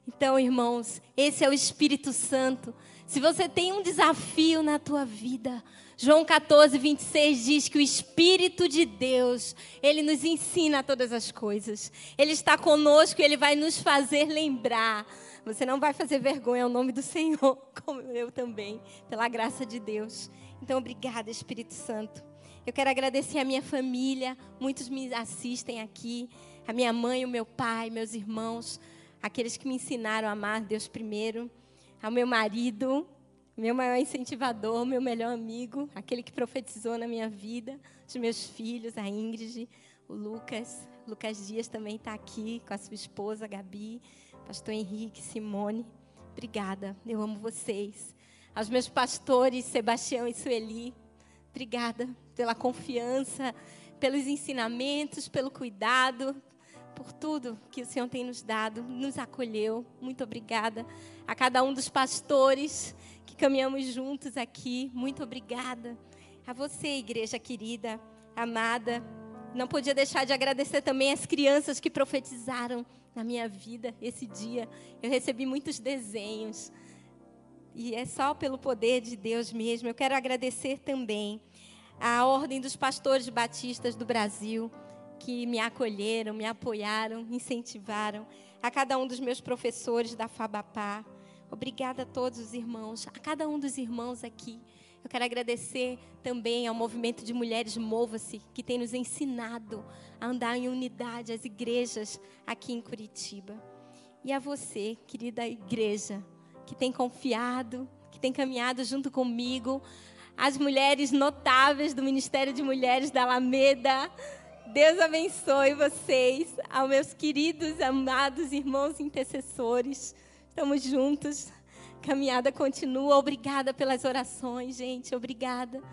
Então, irmãos, esse é o Espírito Santo. Se você tem um desafio na tua vida, João 14, 26 diz que o Espírito de Deus, ele nos ensina todas as coisas. Ele está conosco e ele vai nos fazer lembrar. Você não vai fazer vergonha ao nome do Senhor, como eu também, pela graça de Deus. Então, obrigada, Espírito Santo. Eu quero agradecer a minha família, muitos me assistem aqui a minha mãe, o meu pai, meus irmãos, aqueles que me ensinaram a amar Deus primeiro, ao meu marido, meu maior incentivador, meu melhor amigo, aquele que profetizou na minha vida, os meus filhos, a Ingrid, o Lucas. Lucas Dias também está aqui com a sua esposa, a Gabi, pastor Henrique, Simone. Obrigada, eu amo vocês. Aos meus pastores, Sebastião e Sueli, obrigada pela confiança, pelos ensinamentos, pelo cuidado, por tudo que o Senhor tem nos dado, nos acolheu. Muito obrigada. A cada um dos pastores que caminhamos juntos aqui, muito obrigada. A você, igreja querida, amada. Não podia deixar de agradecer também as crianças que profetizaram na minha vida esse dia. Eu recebi muitos desenhos. E é só pelo poder de Deus mesmo. Eu quero agradecer também a Ordem dos Pastores Batistas do Brasil que me acolheram, me apoiaram, me incentivaram, a cada um dos meus professores da Fabapá. Obrigada a todos os irmãos, a cada um dos irmãos aqui. Eu quero agradecer também ao movimento de Mulheres Mova-se, que tem nos ensinado a andar em unidade, as igrejas aqui em Curitiba. E a você, querida igreja, que tem confiado, que tem caminhado junto comigo, as mulheres notáveis do Ministério de Mulheres da Alameda, Deus abençoe vocês, aos meus queridos, amados irmãos intercessores. Estamos juntos. Caminhada continua. Obrigada pelas orações, gente. Obrigada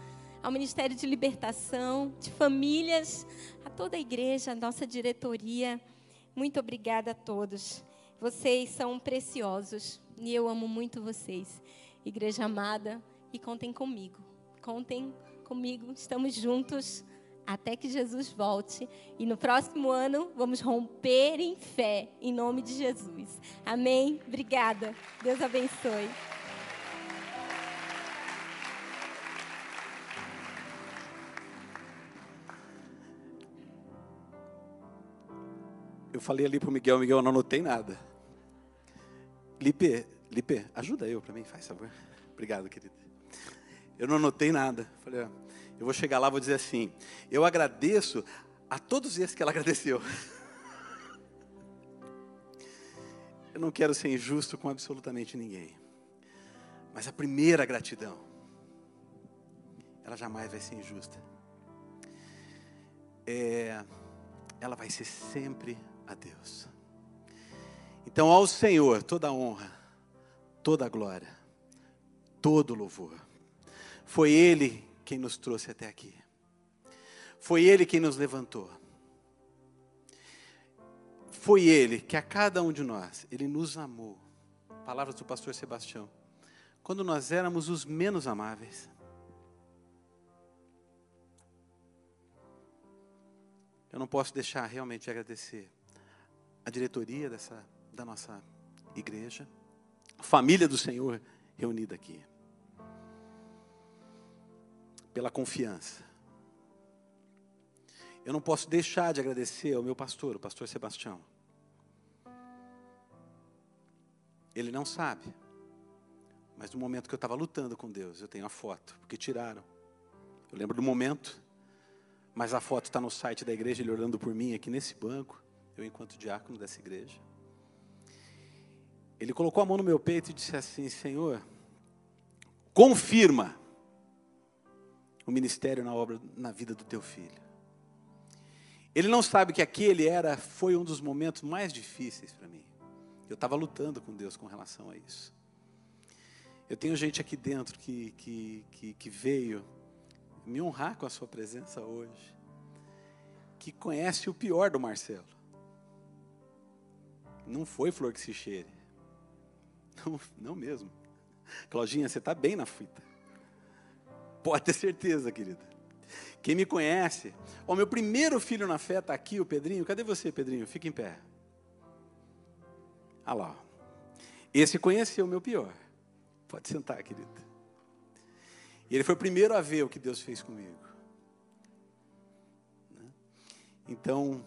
ao Ministério de Libertação, de famílias, a toda a igreja, a nossa diretoria. Muito obrigada a todos. Vocês são preciosos e eu amo muito vocês. Igreja amada, e contem comigo. Contem comigo. Estamos juntos até que Jesus volte. E no próximo ano vamos romper em fé, em nome de Jesus. Amém? Obrigada. Deus abençoe. Eu falei ali para o Miguel, Miguel, eu não anotei nada. Lipe, Lipe, ajuda eu para mim, faz favor. Obrigado, querido. Eu não anotei nada. Falei, ó, eu vou chegar lá e vou dizer assim: eu agradeço a todos esses que ela agradeceu. Eu não quero ser injusto com absolutamente ninguém. Mas a primeira gratidão, ela jamais vai ser injusta. É, ela vai ser sempre a Deus. Então, ao Senhor, toda a honra, toda a glória, todo o louvor. Foi Ele quem nos trouxe até aqui. Foi Ele quem nos levantou. Foi Ele que a cada um de nós, Ele nos amou. Palavras do pastor Sebastião. Quando nós éramos os menos amáveis. Eu não posso deixar realmente de agradecer a diretoria dessa, da nossa igreja, a família do Senhor reunida aqui. Pela confiança. Eu não posso deixar de agradecer ao meu pastor, o pastor Sebastião. Ele não sabe. Mas no momento que eu estava lutando com Deus, eu tenho a foto, porque tiraram. Eu lembro do momento, mas a foto está no site da igreja, ele orando por mim aqui nesse banco, eu enquanto diácono dessa igreja. Ele colocou a mão no meu peito e disse assim: Senhor, confirma o ministério na obra, na vida do teu filho. Ele não sabe que aquele era, foi um dos momentos mais difíceis para mim. Eu estava lutando com Deus com relação a isso. Eu tenho gente aqui dentro que, que, que, que veio me honrar com a sua presença hoje, que conhece o pior do Marcelo. Não foi flor que se cheire. Não, não mesmo. Claudinha, você está bem na fita. Pode ter certeza, querida. Quem me conhece, o meu primeiro filho na fé está aqui, o Pedrinho. Cadê você, Pedrinho? Fica em pé. Ah lá. Esse conheceu o meu pior. Pode sentar, querida. Ele foi o primeiro a ver o que Deus fez comigo. Né? Então,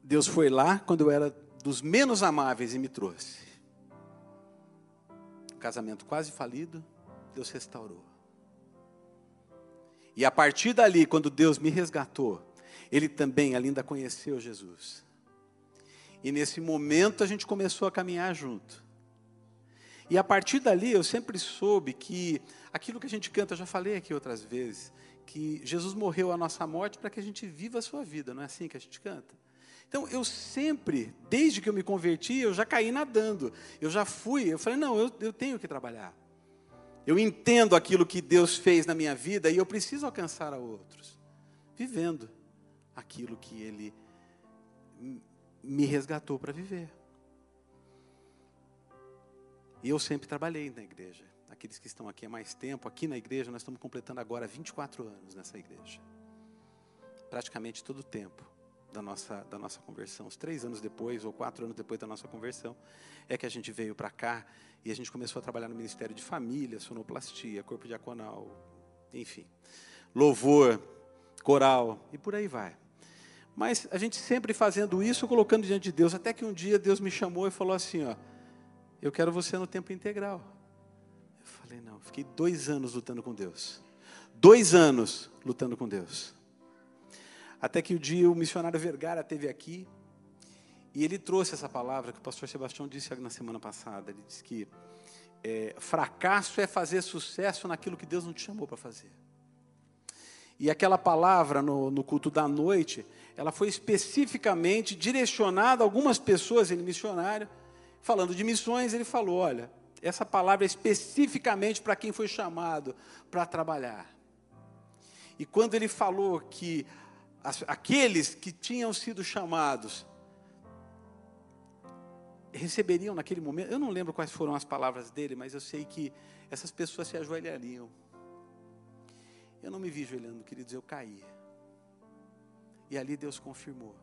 Deus foi lá quando eu era dos menos amáveis e me trouxe. Casamento quase falido, Deus restaurou. E a partir dali, quando Deus me resgatou, Ele também ainda conheceu Jesus. E nesse momento a gente começou a caminhar junto. E a partir dali eu sempre soube que aquilo que a gente canta, eu já falei aqui outras vezes, que Jesus morreu a nossa morte para que a gente viva a sua vida, não é assim que a gente canta? Então, eu sempre, desde que eu me converti, eu já caí nadando. Eu já fui, eu falei, não, eu, eu tenho que trabalhar. Eu entendo aquilo que Deus fez na minha vida e eu preciso alcançar a outros. Vivendo aquilo que Ele me resgatou para viver. E eu sempre trabalhei na igreja. Aqueles que estão aqui há mais tempo, aqui na igreja, nós estamos completando agora 24 anos nessa igreja. Praticamente todo o tempo da nossa, da nossa conversão. Os três anos depois, ou quatro anos depois da nossa conversão, é que a gente veio para cá e a gente começou a trabalhar no Ministério de Família, Sonoplastia, Corpo Diaconal, enfim, louvor, coral e por aí vai. Mas a gente sempre fazendo isso, colocando diante de Deus, até que um dia Deus me chamou e falou assim: ó, eu quero você no tempo integral. Eu falei: não, fiquei dois anos lutando com Deus. Dois anos lutando com Deus. Até que o dia o missionário Vergara teve aqui e ele trouxe essa palavra que o pastor Sebastião disse na semana passada. Ele disse que é, fracasso é fazer sucesso naquilo que Deus não te chamou para fazer. E aquela palavra no, no, culto da noite, ela foi especificamente direcionada a algumas pessoas, ele missionário, falando de missões, ele falou: olha, essa palavra é especificamente para quem foi chamado para trabalhar. E quando ele falou que aqueles que tinham sido chamados receberiam naquele momento, eu não lembro quais foram as palavras dele, mas eu sei que essas pessoas se ajoelhariam. Eu não me vi ajoelhando, queridos, eu caí. E ali Deus confirmou.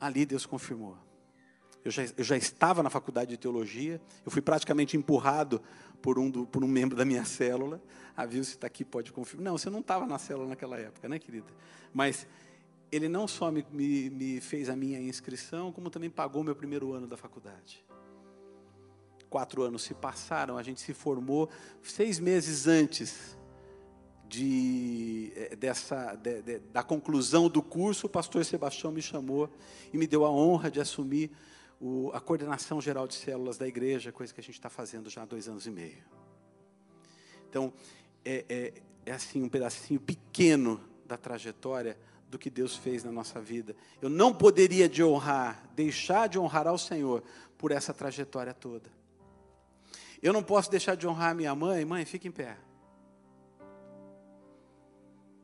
Ali Deus confirmou. Eu já, eu já estava na faculdade de teologia, eu fui praticamente empurrado por um, do, por um membro da minha célula. A Vilce está aqui, pode confirmar. Não, você não estava na célula naquela época, né, querida? Mas ele não só me, me, me fez a minha inscrição, como também pagou meu primeiro ano da faculdade. Quatro anos se passaram, a gente se formou seis meses antes de, eh, dessa, de, de, da conclusão do curso, o pastor Sebastião me chamou e me deu a honra de assumir o, a coordenação geral de células da igreja, coisa que a gente está fazendo já há dois anos e meio. Então, é, é, é assim um pedacinho pequeno da trajetória do que Deus fez na nossa vida. Eu não poderia de honrar, deixar de honrar ao Senhor por essa trajetória toda. Eu não posso deixar de honrar a minha mãe, mãe, fica em pé.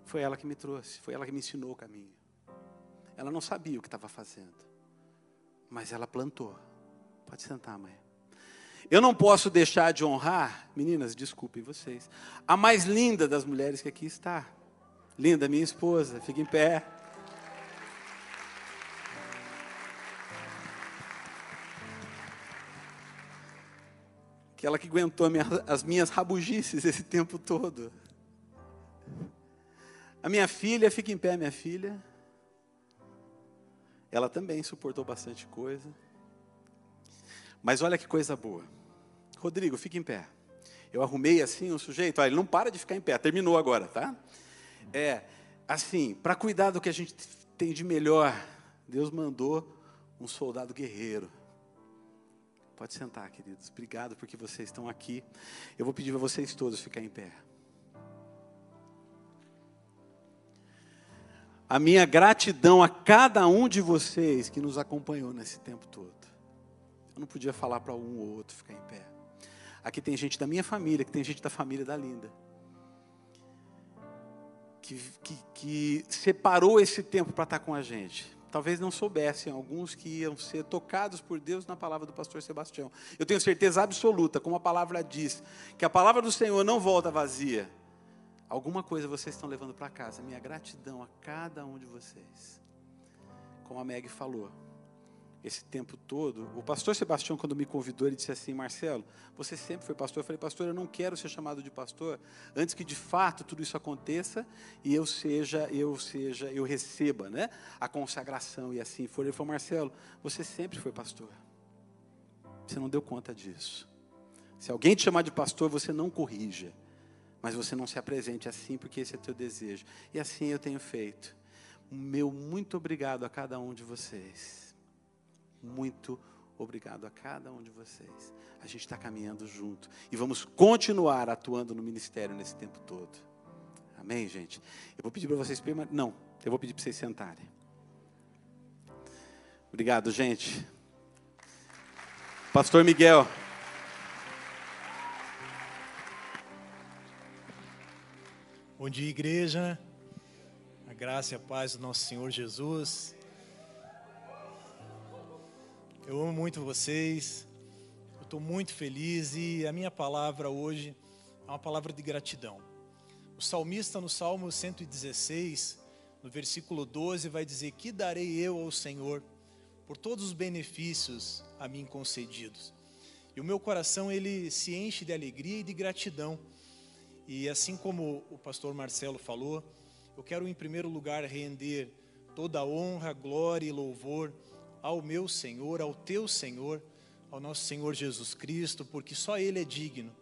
Foi ela que me trouxe, foi ela que me ensinou o caminho. Ela não sabia o que estava fazendo mas ela plantou. Pode sentar, mãe. Eu não posso deixar de honrar, meninas, desculpem vocês, a mais linda das mulheres que aqui está. Linda, minha esposa, fica em pé. aquela que aguentou as minhas rabugices esse tempo todo. A minha filha, fica em pé, minha filha. Ela também suportou bastante coisa. Mas olha que coisa boa. Rodrigo, fica em pé. Eu arrumei assim um sujeito, olha, ele não para de ficar em pé, terminou agora, tá? É, assim, para cuidar do que a gente tem de melhor, Deus mandou um soldado guerreiro. Pode sentar, queridos. Obrigado porque vocês estão aqui. Eu vou pedir para vocês todos ficar em pé. A minha gratidão a cada um de vocês que nos acompanhou nesse tempo todo. Eu não podia falar para um ou outro ficar em pé. Aqui tem gente da minha família, que tem gente da família da Linda. Que, que, que separou esse tempo para estar com a gente. Talvez não soubessem alguns que iam ser tocados por Deus na palavra do pastor Sebastião. Eu tenho certeza absoluta, como a palavra diz, que a palavra do Senhor não volta vazia. Alguma coisa vocês estão levando para casa. Minha gratidão a cada um de vocês. Como a Meg falou, esse tempo todo. O pastor Sebastião, quando me convidou, ele disse assim: Marcelo, você sempre foi pastor. Eu falei, pastor, eu não quero ser chamado de pastor antes que de fato tudo isso aconteça e eu seja, eu seja, eu receba, né, a consagração e assim for. Ele falou, Marcelo, você sempre foi pastor. Você não deu conta disso. Se alguém te chamar de pastor, você não corrija, mas você não se apresente assim, porque esse é teu desejo. E assim eu tenho feito. Meu muito obrigado a cada um de vocês muito obrigado a cada um de vocês. A gente está caminhando junto e vamos continuar atuando no ministério nesse tempo todo. Amém, gente? Eu vou pedir para vocês Não, eu vou pedir para vocês sentarem. Obrigado, gente. Pastor Miguel. Bom dia, igreja. A graça e a paz do nosso Senhor Jesus. Eu amo muito vocês. Eu estou muito feliz e a minha palavra hoje é uma palavra de gratidão. O salmista no Salmo 116, no versículo 12, vai dizer: Que darei eu ao Senhor por todos os benefícios a mim concedidos? E o meu coração ele se enche de alegria e de gratidão. E assim como o pastor Marcelo falou, eu quero em primeiro lugar render toda a honra, glória e louvor ao meu Senhor, ao teu Senhor, ao nosso Senhor Jesus Cristo, porque só Ele é digno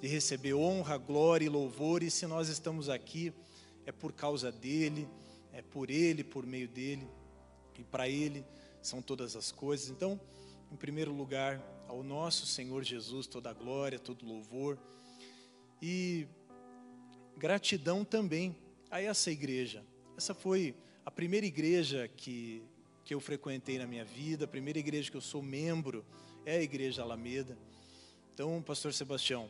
de receber honra, glória e louvor, e se nós estamos aqui, é por causa dEle, é por Ele, por meio dEle, e para Ele são todas as coisas. Então, em primeiro lugar, ao nosso Senhor Jesus, toda a glória, todo louvor, e gratidão também a essa igreja. Essa foi a primeira igreja que que eu frequentei na minha vida, a primeira igreja que eu sou membro é a Igreja Alameda. Então, Pastor Sebastião,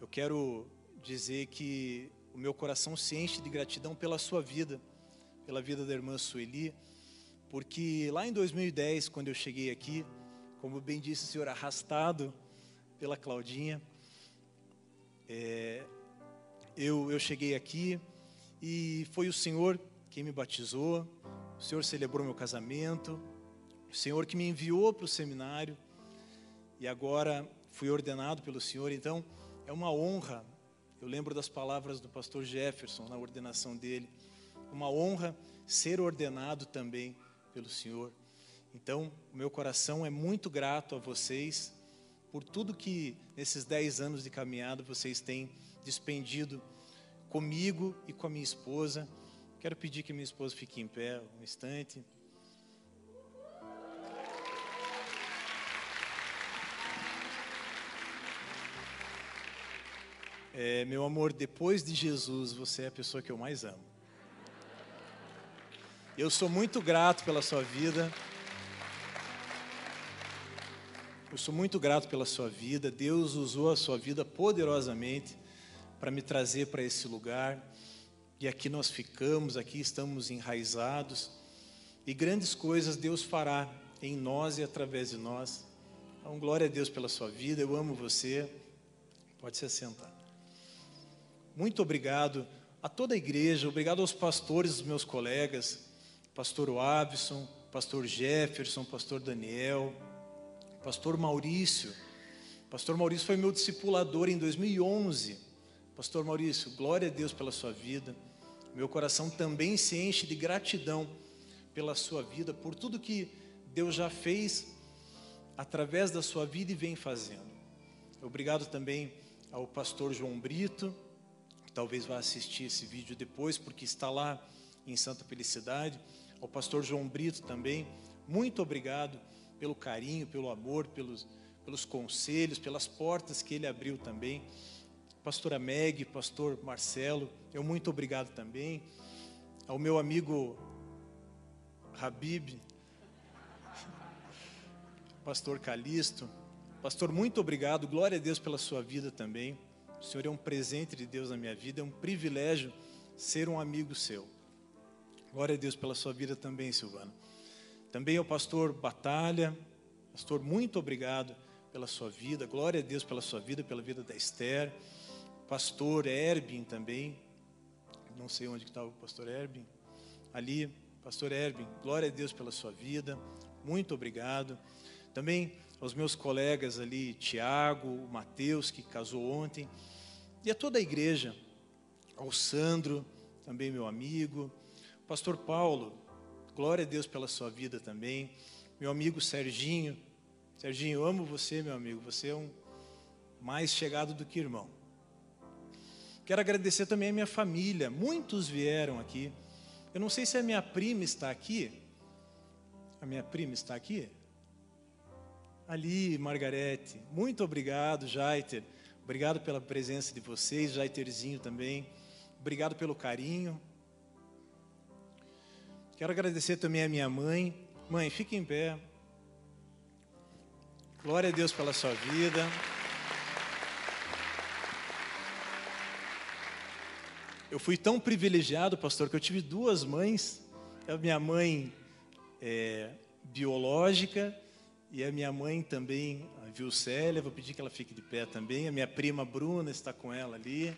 eu quero dizer que o meu coração se enche de gratidão pela sua vida, pela vida da irmã Sueli, porque lá em 2010, quando eu cheguei aqui, como bem disse o senhor, arrastado pela Claudinha, é, eu, eu cheguei aqui e foi o Senhor quem me batizou, o Senhor celebrou meu casamento, o Senhor que me enviou para o seminário e agora fui ordenado pelo Senhor. Então, é uma honra. Eu lembro das palavras do pastor Jefferson na ordenação dele. Uma honra ser ordenado também pelo Senhor. Então, o meu coração é muito grato a vocês por tudo que nesses dez anos de caminhada vocês têm despendido comigo e com a minha esposa. Quero pedir que minha esposa fique em pé um instante. É, meu amor, depois de Jesus, você é a pessoa que eu mais amo. Eu sou muito grato pela sua vida. Eu sou muito grato pela sua vida. Deus usou a sua vida poderosamente para me trazer para esse lugar e aqui nós ficamos, aqui estamos enraizados, e grandes coisas Deus fará em nós e através de nós. Então, glória a Deus pela sua vida, eu amo você. Pode se assentar. Muito obrigado a toda a igreja, obrigado aos pastores, os meus colegas, pastor Wabson, pastor Jefferson, pastor Daniel, pastor Maurício, Pastor Maurício foi meu discipulador em 2011. Pastor Maurício, glória a Deus pela sua vida. Meu coração também se enche de gratidão pela sua vida, por tudo que Deus já fez através da sua vida e vem fazendo. Obrigado também ao pastor João Brito, que talvez vá assistir esse vídeo depois, porque está lá em Santa Felicidade. Ao pastor João Brito também, muito obrigado pelo carinho, pelo amor, pelos, pelos conselhos, pelas portas que ele abriu também. Pastora Meg, pastor Marcelo, eu muito obrigado também. Ao meu amigo Habib, pastor Calisto, pastor, muito obrigado, glória a Deus pela sua vida também. O Senhor é um presente de Deus na minha vida, é um privilégio ser um amigo seu. Glória a Deus pela sua vida também, Silvana. Também ao pastor Batalha, pastor, muito obrigado pela sua vida, glória a Deus pela sua vida, pela vida da Esther. Pastor Erbin também, não sei onde está o pastor Erbin, ali, pastor Erbin, glória a Deus pela sua vida, muito obrigado. Também aos meus colegas ali, Tiago, o Mateus, que casou ontem, e a toda a igreja, ao Sandro, também meu amigo, pastor Paulo, glória a Deus pela sua vida também, meu amigo Serginho, Serginho, amo você, meu amigo, você é um mais chegado do que irmão. Quero agradecer também a minha família, muitos vieram aqui. Eu não sei se a minha prima está aqui. A minha prima está aqui? Ali, Margarete. Muito obrigado, Jaiter. Obrigado pela presença de vocês, Jaiterzinho também. Obrigado pelo carinho. Quero agradecer também a minha mãe. Mãe, fique em pé. Glória a Deus pela sua vida. Eu fui tão privilegiado, pastor, que eu tive duas mães. A minha mãe é, biológica e a minha mãe também, a Vilcélia, vou pedir que ela fique de pé também. A minha prima Bruna está com ela ali.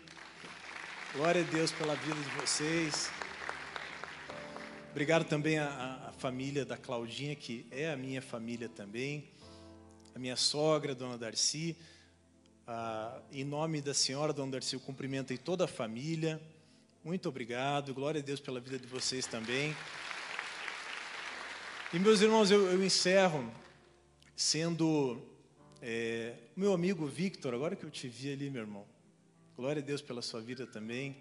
Glória a Deus pela vida de vocês. Obrigado também à, à família da Claudinha, que é a minha família também. A minha sogra, a dona Darcy. Ah, em nome da senhora, dona Darcy, eu cumprimento toda a família. Muito obrigado. Glória a Deus pela vida de vocês também. E meus irmãos, eu, eu encerro sendo é, meu amigo Victor, agora que eu te vi ali, meu irmão, glória a Deus pela sua vida também.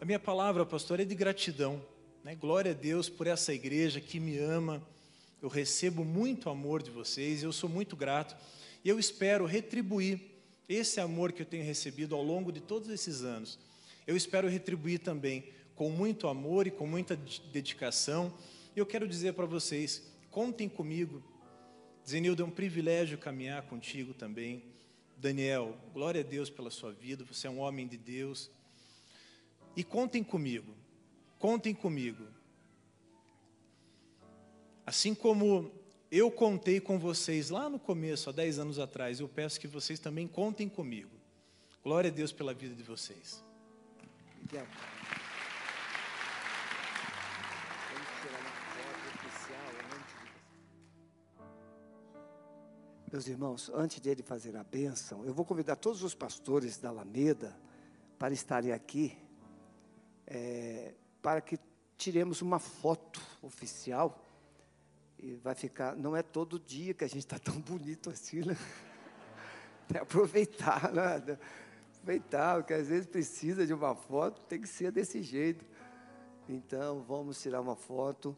A minha palavra, pastor, é de gratidão. Né? Glória a Deus por essa igreja que me ama. Eu recebo muito amor de vocês, eu sou muito grato. E eu espero retribuir esse amor que eu tenho recebido ao longo de todos esses anos. Eu espero retribuir também com muito amor e com muita dedicação. E eu quero dizer para vocês: contem comigo Zenildo, é um privilégio caminhar contigo também. Daniel, glória a Deus pela sua vida, você é um homem de Deus. E contem comigo, contem comigo. Assim como eu contei com vocês lá no começo, há 10 anos atrás, eu peço que vocês também contem comigo. Glória a Deus pela vida de vocês. Meus irmãos, antes de ele fazer a bênção, eu vou convidar todos os pastores da Alameda para estarem aqui, é, para que tiremos uma foto oficial. E vai ficar, não é todo dia que a gente está tão bonito assim, né? Que aproveitar, né? Aproveitar, porque às vezes precisa de uma foto, tem que ser desse jeito. Então, vamos tirar uma foto.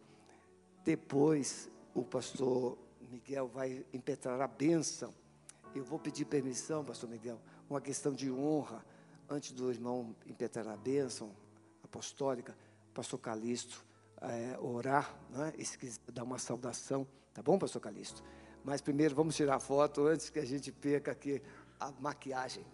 Depois, o pastor Miguel vai impetrar a bênção. Eu vou pedir permissão, pastor Miguel, uma questão de honra, antes do irmão impetrar a bênção apostólica, pastor Calixto, é, orar, né? e se quiser dar uma saudação, tá bom, pastor Calixto? Mas primeiro vamos tirar a foto antes que a gente perca aqui a maquiagem.